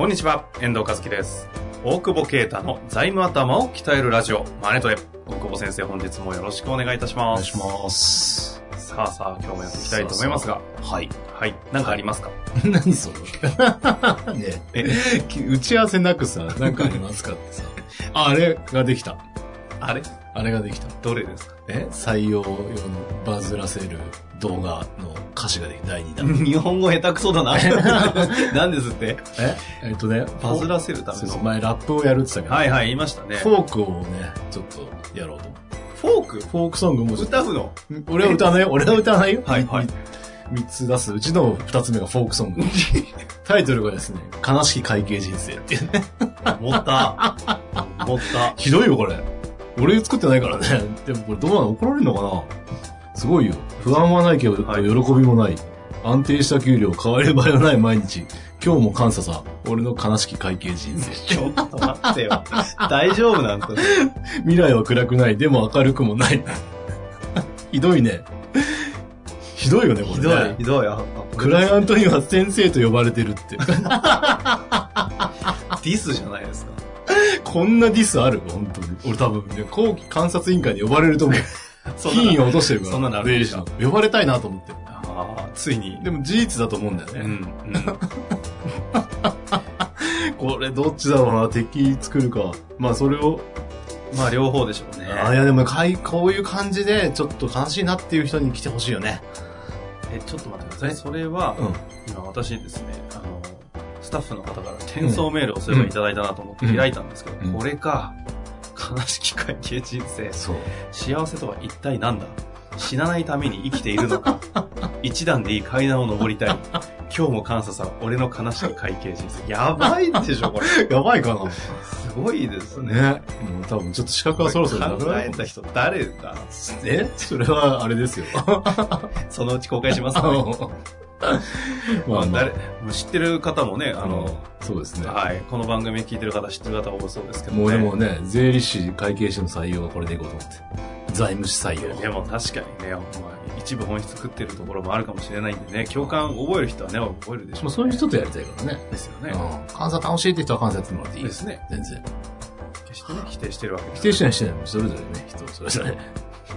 こんにちは、遠藤和樹です。大久保啓太の財務頭を鍛えるラジオ、マネトレ。大久保先生、本日もよろしくお願いいたしおます。願いします。さあさあ、今日もやっていきたいと思いますが、はい。はい。何かありますか？何それ？ねえ、打ち合わせなくさ、何かありますかってさ。ああれができた。あれ？あれができた。どれですか？え採用用のバズらせる動画の歌詞がで。第2弾。日本語下手くそだな。何ですって？え？えっとね、バズらせるためのそうそう。前ラップをやるって言ってたけど、はいはい、言いましたね。フォークをね、ちょっとやろうと思って。フォーク？フォークソングも歌うの？俺は歌わないよ。俺は歌わないよ。はいはいみ。3つ出すうちの2つ目がフォークソング。タイトルがですね、悲しき会計人生っていうね。持った。持った。ひどいよ、これ。俺作ってないからね。でもこれどうなの？怒られるのかな？すごいよ。不安はないけど、はい喜びもない。安定した給料、変わり映えのない毎日。今日も感謝さ。俺の悲しき会計人生。ちょっと待ってよ。大丈夫なんですか未来は暗くない。でも明るくもない。ひどいね。ひどいよね、これ、ね。ひどい、ひどい。あクライアントには先生と呼ばれてるって。ディスじゃないですか。こんなディスある？本当に。俺多分ね、後期観察委員会に呼ばれると思う。品位を落としてるから。そんなのある税理士の。呼ばれたいなと思って。ああ、ついに。でも事実だと思うんだよね。うん、うん。これどっちだろうな、敵作るか。まあそれを、まあ両方でしょうね。あいやでもかいこういう感じでちょっと悲しいなっていう人に来てほしいよね。え、ちょっと待ってください。それは、うん。今私ですね、あの、スタッフの方から転送メールをすればいただいたなと思って開いたんですけど、うんこれか、悲しき会計人生、そう。幸せとは一体何だ？死なないために生きているのか？一段でいい階段を登りたい。今日も監査さん、俺の悲しき会計人生。やばいでしょ、これ。やばいかな。すごいですね。ね。もう多分ちょっと資格はそろそろなく考えた人誰だ？え？それはあれですよ。そのうち公開しますね。まあ、誰、知ってる方もね、あの、そうですね。はい、この番組聞いてる方知ってる方多そうですけどね。もうでもね、税理士、会計士の採用はこれでいこうと思って。財務士採用。でも確かにね、まあ、一部本質食ってるところもあるかもしれないんでね、共感覚える人はね、覚えるでしょもうそういう人とやりたいからね。ですよね。うん。監査楽しいって人は監査やってもらっていいですね。全然。決してね、否定してるわけ否定しないしてない。それぞれね、人それぞれ。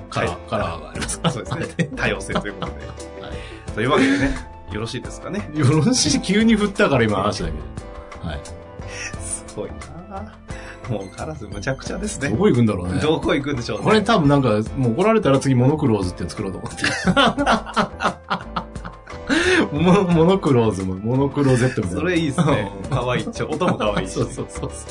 カラー、カラーがありますから。そうですね。多様性ということで。はいというわけでね、よろしいですかね？よろしい、急に振ったから今話だけど。はい。すごいなもうカラスむちゃくちゃですね。どこ行くんだろうね。どこ行くんでしょうね。これ多分なんか、もう怒られたら次モノクローズって作ろうと思って。モ モノクローズも、モノクロー Z みたいな。それいいですね。かわいい。ちょ、音もかわいいし。そうそうそうそ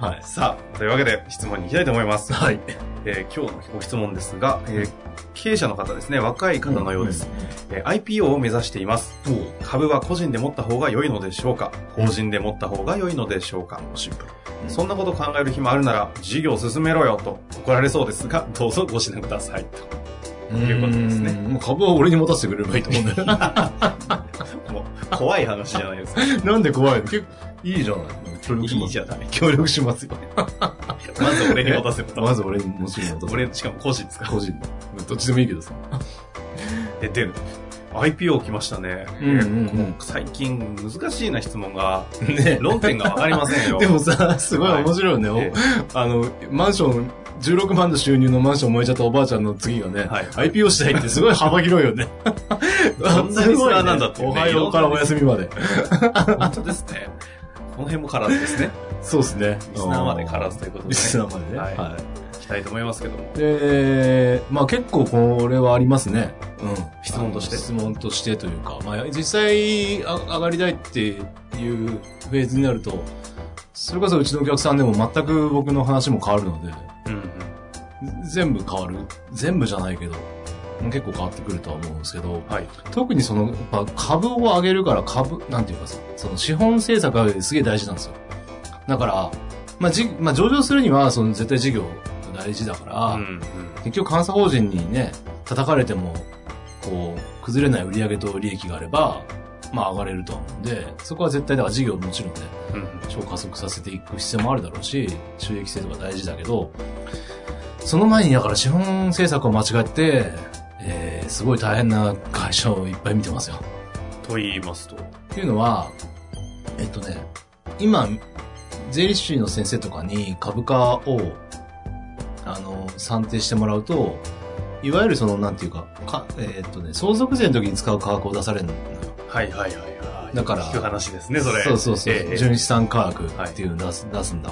う。はい。さあ、というわけで質問に行きたいと思います。はい。えー今日のご質問ですが、えー経営者の方ですね、若い方のようです。えー IPO を目指しています。株は個人で持った方が良いのでしょうか？法人で持った方が良いのでしょうか？シンプル。そんなこと考える暇あるなら、事業を進めろよと怒られそうですが、どうぞご指南ください。ということですねうんもう株は俺に持たせてくれればいいと思うんだよ。もう、怖い話じゃないですか。なんで怖いの？いいじゃない協力します。いいじゃない。協力しますよ。まず俺に持たせ。まず俺にもちろん持たせる。俺、しかも個人ですか個人。どっちでもいいけどさ。で、出る。IPO 来ましたね。最近難しいな質問が、ね論点がわかりませんよ。でもさ、すごい面白いよね。あの、マンション、16万の収入のマンション燃えちゃったおばあちゃんの次がね、はい IPO したいってすごい 幅広いよね。どんなリスナーなんだってねおはようからお休みまで。本当ですね。この辺もカラーズですね。そうですね。リスナーまでカラーズということで、ね。リスナーまでね。はいはい。いきたいと思いますけども。で、まあ結構これはありますね。うん。質問として質問としてというか、まあ実際あ上がりたいっていうフェーズになると、それこそうちのお客さんでも全く僕の話も変わるので、うんうん。全部変わる。全部じゃないけど、結構変わってくるとは思うんですけど、はい。特にその、やっぱ株を上げるから株、なんていうか？さ、その資本政策がすげえ大事なんですよ。だから、まあ、じ、まあ、上場するには、その絶対事業が大事だから、うんうん結局監査法人にね、叩かれても、こう、崩れない売上と利益があれば、まあ上がれるとは思うんで、そこは絶対だから事業もちろんね、うん超加速させていく必要もあるだろうし、収益性とか大事だけど、その前にだから資本政策を間違って、えー、すごい大変な会社をいっぱい見てますよ。と言いますと？っていうのは、えっとね、今、税理士の先生とかに株価を、あの、算定してもらうと、いわゆるその、なんていうか、かえっとね、相続税の時に使う価格を出されるのよ。はいはいはいはい。だから聞く話ですね、それ。そうそうそう。ええ純資産価格っていうのを出す,、出すんだ。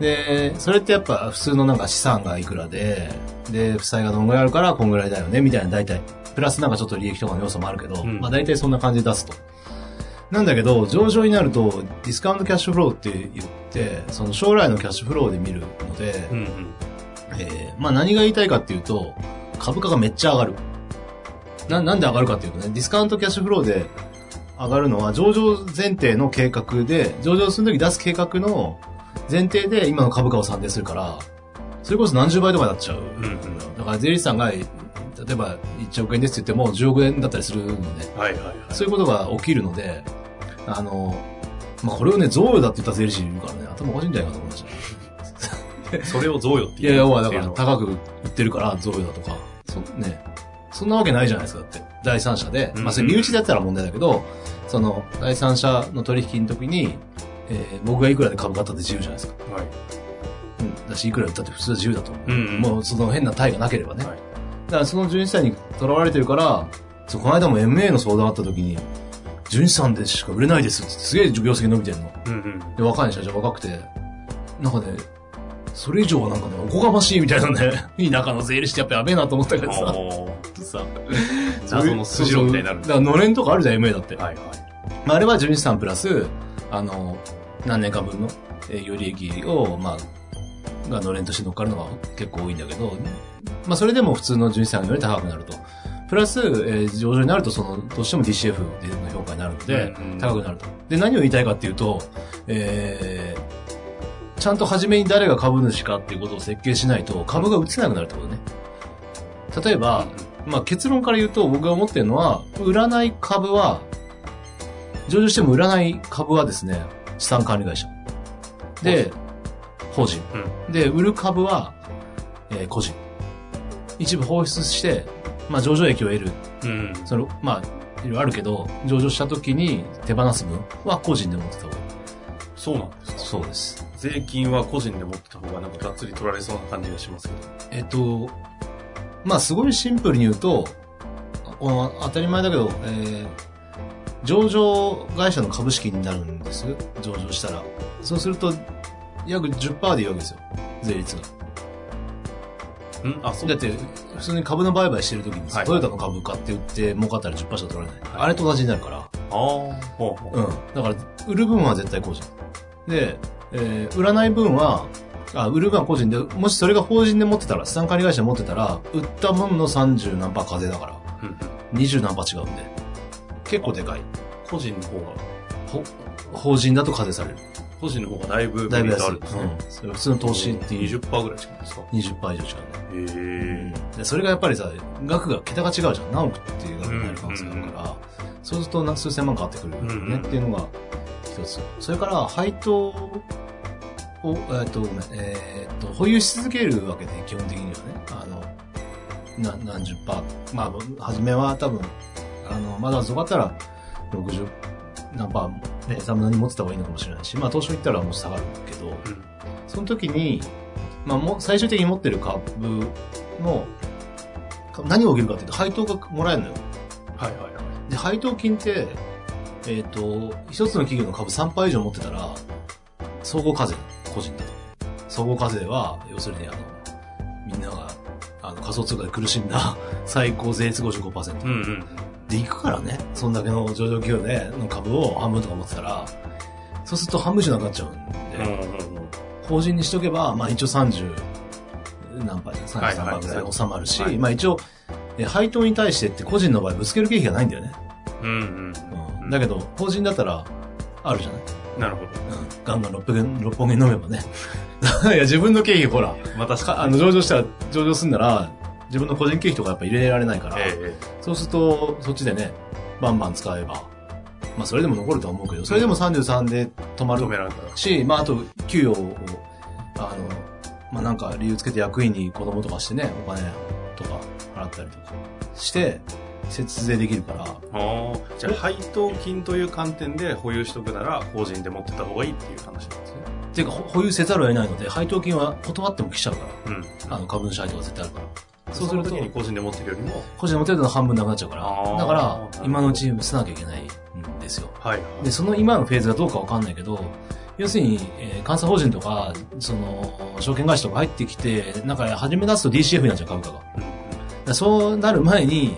で、それってやっぱ普通のなんか資産がいくらで、で、負債がどのぐらいあるからこんぐらいだよね、みたいな大体。プラスなんかちょっと利益とかの要素もあるけど、うんまあ大体そんな感じで出すと。なんだけど、上場になると、ディスカウントキャッシュフローって言って、その将来のキャッシュフローで見るので、うんうん。えーまあ何が言いたいかっていうと、株価がめっちゃ上がる。な、なんで上がるかっていうとね、ディスカウントキャッシュフローで上がるのは上場前提の計画で、上場するとき出す計画の前提で今の株価を算定するから、それこそ何十倍とかになっちゃう。うんうん。だから税理士さんが、例えば1億円ですって言っても10億円だったりするので、はいはいはい。そういうことが起きるので、あの、まあ、これをね、贈与だって言ったら税理士いるからね、頭おかしいんじゃないかと思いました。それを贈与っていやいや、まあだから高く売ってるから、贈与だとか。そ、ね。そんなわけないじゃないですか、だって。第三者で。まあそれ身内でやったら問題だけど、その、第三者の取引の時に、えー僕がいくらで株買ったって自由じゃないですか。はい。うん。だし、いくら売ったって普通は自由だと思う。うんうんもうその変な対がなければね。はいだからその純資産に囚われてるから、そうこの間も MA の相談あった時に、純資産でしか売れないですってすげえ業績伸びてんの。うんうん。で、若い社長若くて、なんかね、それ以上はなんかね、おこがましいみたいなね、田舎の税理士ってやっぱやべえなと思ったけどさ。おーさ謎の筋論みたいになるだから、のれんとかあるじゃん、MA だって。はいはい。まあ、あれは純資産プラス、あの、何年間分の営業利益を、まあ、がのれんとして乗っかるのが結構多いんだけど、まあ、それでも普通の純資産より高くなると。プラス、えー上場になると、その、どうしても DCF での評価になるのでうんうん、高くなると。で、何を言いたいかっていうと、えー、ちゃんと初めに誰が株主かっていうことを設計しないと、株が移せなくなるってことね。例えば、まあ結論から言うと僕が思ってるのは、売らない株は、上場しても売らない株はですね、資産管理会社。で、法人。で、売る株は、えー個人。一部放出して、まあ上場益を得る。うん。その、まあ、いろいろあるけど、上場した時に手放す分は個人で持ってた方が。そうなんですか？そうです。税金は個人で持ってた方がなんかがっつり取られそうな感じがしますけど。えっと、まあすごいシンプルに言うと、お当たり前だけど、えー上場会社の株式になるんです。上場したら。そうすると、約10%でいいわけですよ。税率が。ん？あ、そうだって、普通に株の売買してる時にさ、はいトヨタの株買って売って儲かったら10%しか取られない。はいあれと同じになるから。ああ、ほうほう。うん。だから、売る分は絶対個人。で、えー売らない分は、あ、売る分は個人で、もしそれが法人で持ってたら、資産管理会社で持ってたら、売った分の30何パー課税だから、うんうん20何パー違うんで。結構でかい。個人の方が、ほ法人だと課税される。個人の方がだいぶだいぶ安い。メリットあるんですね。うん。普通の投資っていう20%ぐらい違うんですか？20%以上違うね。へえ。でそれがやっぱりさ、額が桁が違うじゃん。何億っていう額になる可能性があるから、そうするとな数千万変わってくるよね、うんうんっていうのが一つ。それから、配当を、えっと、ごめんえーっと、保有し続けるわけで、基本的にはね。あの、な何十パー。まあ、初めは多分、あの、まだ遅かったら、60何パー、ね、多分何持ってた方がいいのかもしれないし、まあ、当初言ったらもう下がるけど、うんその時に、まあ、も最終的に持ってる株の、何が起きるかっていうと、配当がもらえるのよ。はいはいはい。で、配当金って、えっ、と、一つの企業の株3%以上持ってたら、総合課税、個人だと。総合課税は、要するにあの、みんなが、あの、仮想通貨で苦しんだ最高税率55%。うんうん。で、行くからね、そんだけの上場企業で、の株を半分とか持ってたら、そうすると半分以上なくなっちゃうんで。法人にしとけば、まあ一応30何パー、33%で収まるし、はいまあ一応、え配当に対してって個人の場合ぶつける経費がないんだよね。うんうん。うん、だけど、法人だったら、あるじゃない？なるほうん。ガンガン六本木六本木飲めばね。いや、自分の経費ほら、ど。またかあの、上場したら、上場すんなら、自分の個人経費とかやっぱ入れられないから、ええそうすると、そっちでね、バンバン使えば、まあそれでも残るとは思うけど、それでも33で止まる止められたら。し、まああと、給与を、あの、まあなんか理由つけて役員に子供とかしてね、お金とか払ったりとかして、節税できるから、ああ。じゃあ、配当金という観点で保有しとくなら、法人で持ってた方がいいっていう話なんですね。っていうか、ほ保有せざるを得ないので、配当金は断っても来ちゃうから、うん。あの株主配当が絶対あるから。そそううするとき、に個人で持ってるよりも、個人で持ってるの半分なくなっちゃうから、だから今のうちに捨てなきゃいけないんですよ。はい。で、その今のフェーズがどうかわかんないけど、要するに、えー監査法人とか、その、証券会社とか入ってきて、なんか始め出すと DCF になっちゃう株価が。うんらそうなる前に、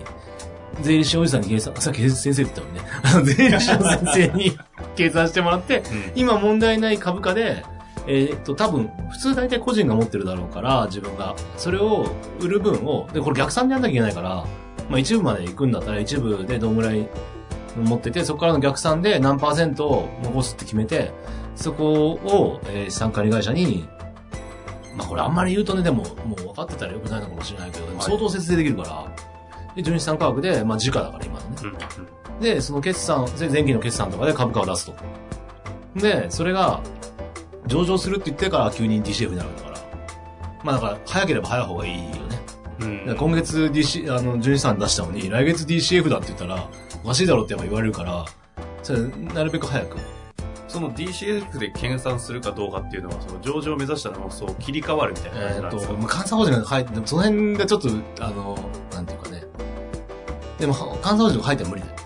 税理士おじさんに計算、さっき先生って言ったのにね、税理士の先生に計算してもらって、うん今問題ない株価で、えーっと、多分、普通大体個人が持ってるだろうから、自分が。それを売る分を、で、これ逆算でやんなきゃいけないから、まあ一部まで行くんだったら一部でどんぐらい持ってて、そこからの逆算で何パーセントを残すって決めて、そこを、えー資産管理会社に、まあこれあんまり言うとね、でも、もう分かってたらよくないのかもしれないけど、相当節税できるから、で、純資産価格で、まあ時価だから今のね。うんうんで、その決算、で前期の決算とかで株価を出すと。で、それが、上場するって言ってから急に DCF になるんだから。まあだから、早ければ早い方がいいよね。うん今月 DC、あの、純資産出したのに、来月 DCF だって言ったら、おかしいだろってやっぱ言われるから、それ、なるべく早く。その DCF で計算するかどうかっていうのは、その上場を目指したらもうそう切り替わるみたいな感じえーっと、なんですか、まあ監査法人が入って、でもその辺がちょっと、あの、なんていうかね。でも、監査法人が入っても無理だよ。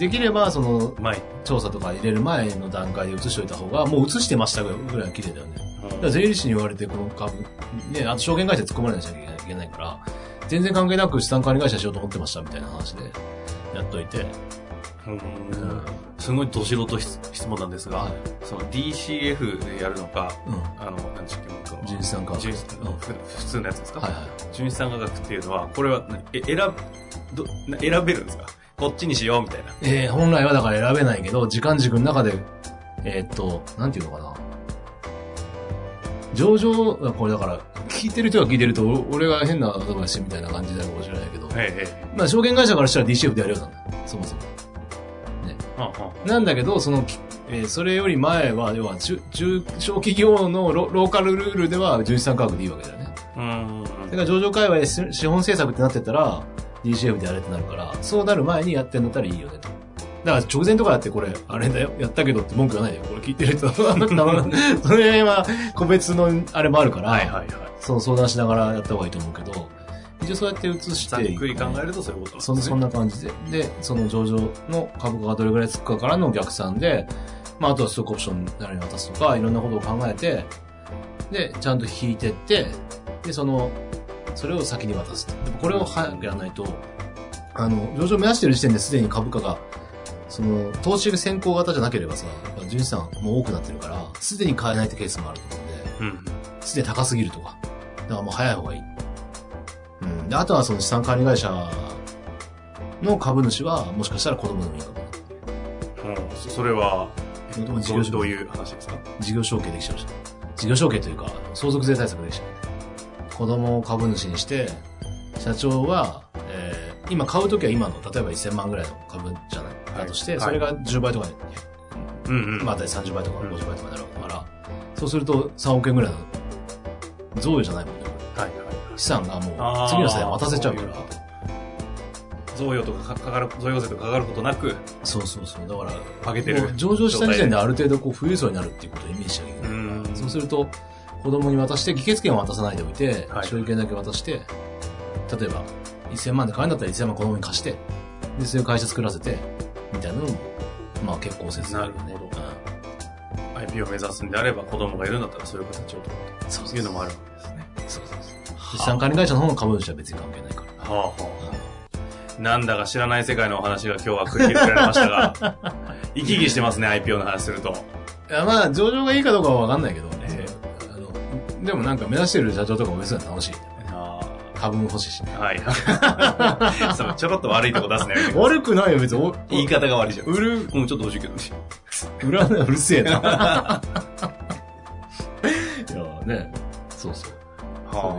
できれば、その、前。調査とか入れる前の段階で移しておいた方が、もう移してましたぐらいは綺麗だよね。だから税理士に言われて、この株、ね、あと証券会社突っ込まれなきゃいけないから、全然関係なく資産管理会社しようと思ってましたみたいな話で、やっといて。うん。うん。すごいど素人質質問なんですが、はい。その DCF でやるのか、うん。あの、何でしたっけ、僕は純資産価格純資産うん。ふ普通のやつですか、はいはい。純資産価格っていうのは、これは何え選ぶどな選べるんですか？こっちにしようみたいな。えー、本来はだから選べないけど、時間軸の中で、えーっと、なんていうのかな。上場、これだから、聞いてる人が聞いてると、お俺が変なアドバイスみたいな感じになるかもしれないけど、ええ、えまあ証券会社からしたら DCF でやるようなんだ。そもそも。え。はあはなんだけど、その、えーそれより前は、要は中、中小企業のロローカルルールでは、純資産価格でいいわけだよね。あうん。だから上場界隈で資資本政策ってなってたら、DCF でやれってなるから、そうなる前にやってんだったらいいよねと。だから直前とかだってこれ、あれだよ、やったけどって文句はないよ。これ聞いてる人。その辺は個別のあれもあるから、はいはいはい。その相談しながらやった方がいいと思うけど、一応そうやって移していくざっくり考えるとそういうことなんですね。そんな感じで。で、その上場の株価がどれぐらいつくかからの逆算で、まあ、あとはストックオプション誰に渡すとか、いろんなことを考えて、で、ちゃんと引いてって、で、その、それを先に渡すと。でもこれを早くやらないと、あの、上場を目指してる時点ですでに株価が、その、投資先行型じゃなければさ、純資産も多くなってるから、すでに買えないってケースもあると思うんで、うん。すでに高すぎるとか。だからもう早い方がいい。うん。で、あとはその資産管理会社の株主は、もしかしたら子供でもいいかも。うんそそれは、子供事ど業どういう話ですか？事業承継できちゃうじゃん。事業承継というか、相続税対策できちゃう。子供を株主にして、社長は、えー、今買うときは今の、例えば1000万ぐらいの株じゃない？だとして、はいそれが10倍とかに、うんうん。まあ大体30倍とかうん50倍とかになるわけだから、そうすると3億円ぐらいの贈与じゃないもんね。はいはい。資産がもう次の世代に渡せちゃうから。贈与とかかかる、贈与税とかかかることなく、そうそうそう。だから、上げてる。上場した時点である程度こう富裕層になるっていうことをイメージしなきゃいけない。うん。そうすると、子供に渡して、議決権は渡さないでおいて、はい所有権だけ渡して、例えば、1000万で買うんだったら1000万子供に貸して、で、そういう会社作らせて、みたいなのも、まあ結構説なるほど IP を目指すんであれば、子供がいるんだったらそういう形を取るうん。そうというのもあるわけですね。そうそうそう。資産管理会社の方の株主は別に関係ないから。はあはあ。なんだか知らない世界のお話が今日は繰り広げられましたが、生き生きしてますね、IPO の話すると。いや、まあ、上場がいいかどうかはわかんないけどでもなんか目指してる社長とかも別に楽しい。あ株も欲しいし。あ。はい。そう、ちょろっと悪いとこ出すね。悪くないよ、別に。お言い方が悪いじゃん。売る、うん、ちょっと欲しいけどね。売らない、うるせえな。いやね、そうそう。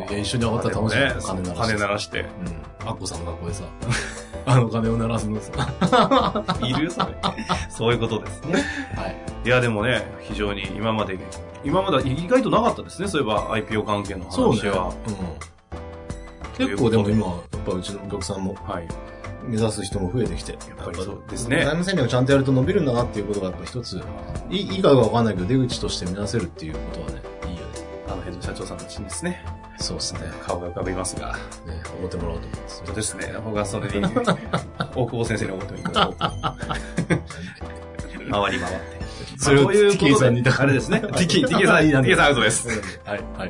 いや一緒に上がったら楽しいねよ金鳴らして金鳴らして。うん。アッコさんの学校でさ、あの鐘を鳴らすのさ。いるそれ。そういうことですね。はい。いや、でもね、非常に今まで、今まで意外となかったですね。そういえば IPO 関係のそうね。話は。うん。結構でも今、やっぱうちのお客さんもはい。目指す人も増えてきて、やっぱりそうですね財務戦略ちゃんとやると伸びるんだなっていうことがやっぱ一つ、いいかがわかんないけど出口として見出せるっていうことはね、いいよね。あの辺の社長さんたちにですね、そうですね。顔が浮かびますが。ね、おごってもらおうと思います本。当ですね。僕はそれに、大久保先生に思っていただこうと。回り回って。それをまあそういうことで、さんにあれですね。TK、TK さん、TK さんアウトです。はい、はい。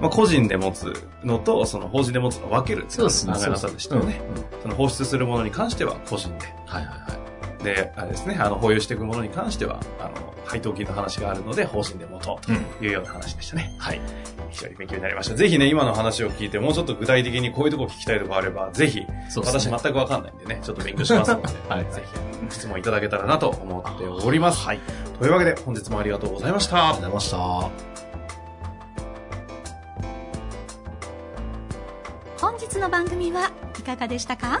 まあ、個人で持つのと、その法人で持つのを分けるっていそうですね。考え方でしたよね。その放出するものに関しては個人で。はい、はい、はい。で、あれですね、あの、保有していくものに関しては、あの、配当金の話があるので、法人で持とうというような話でしたね。はい。非常に勉強になりました。ぜひね、今の話を聞いて、もうちょっと具体的にこういうとこ聞きたいとこあれば、ぜひ、そうですね。私全くわかんないんでね、ちょっと勉強しますので、はいぜひ質問いただけたらなと思っております。はい。というわけで、本日もありがとうございました。ありがとうございました。本日の番組はいかがでしたか？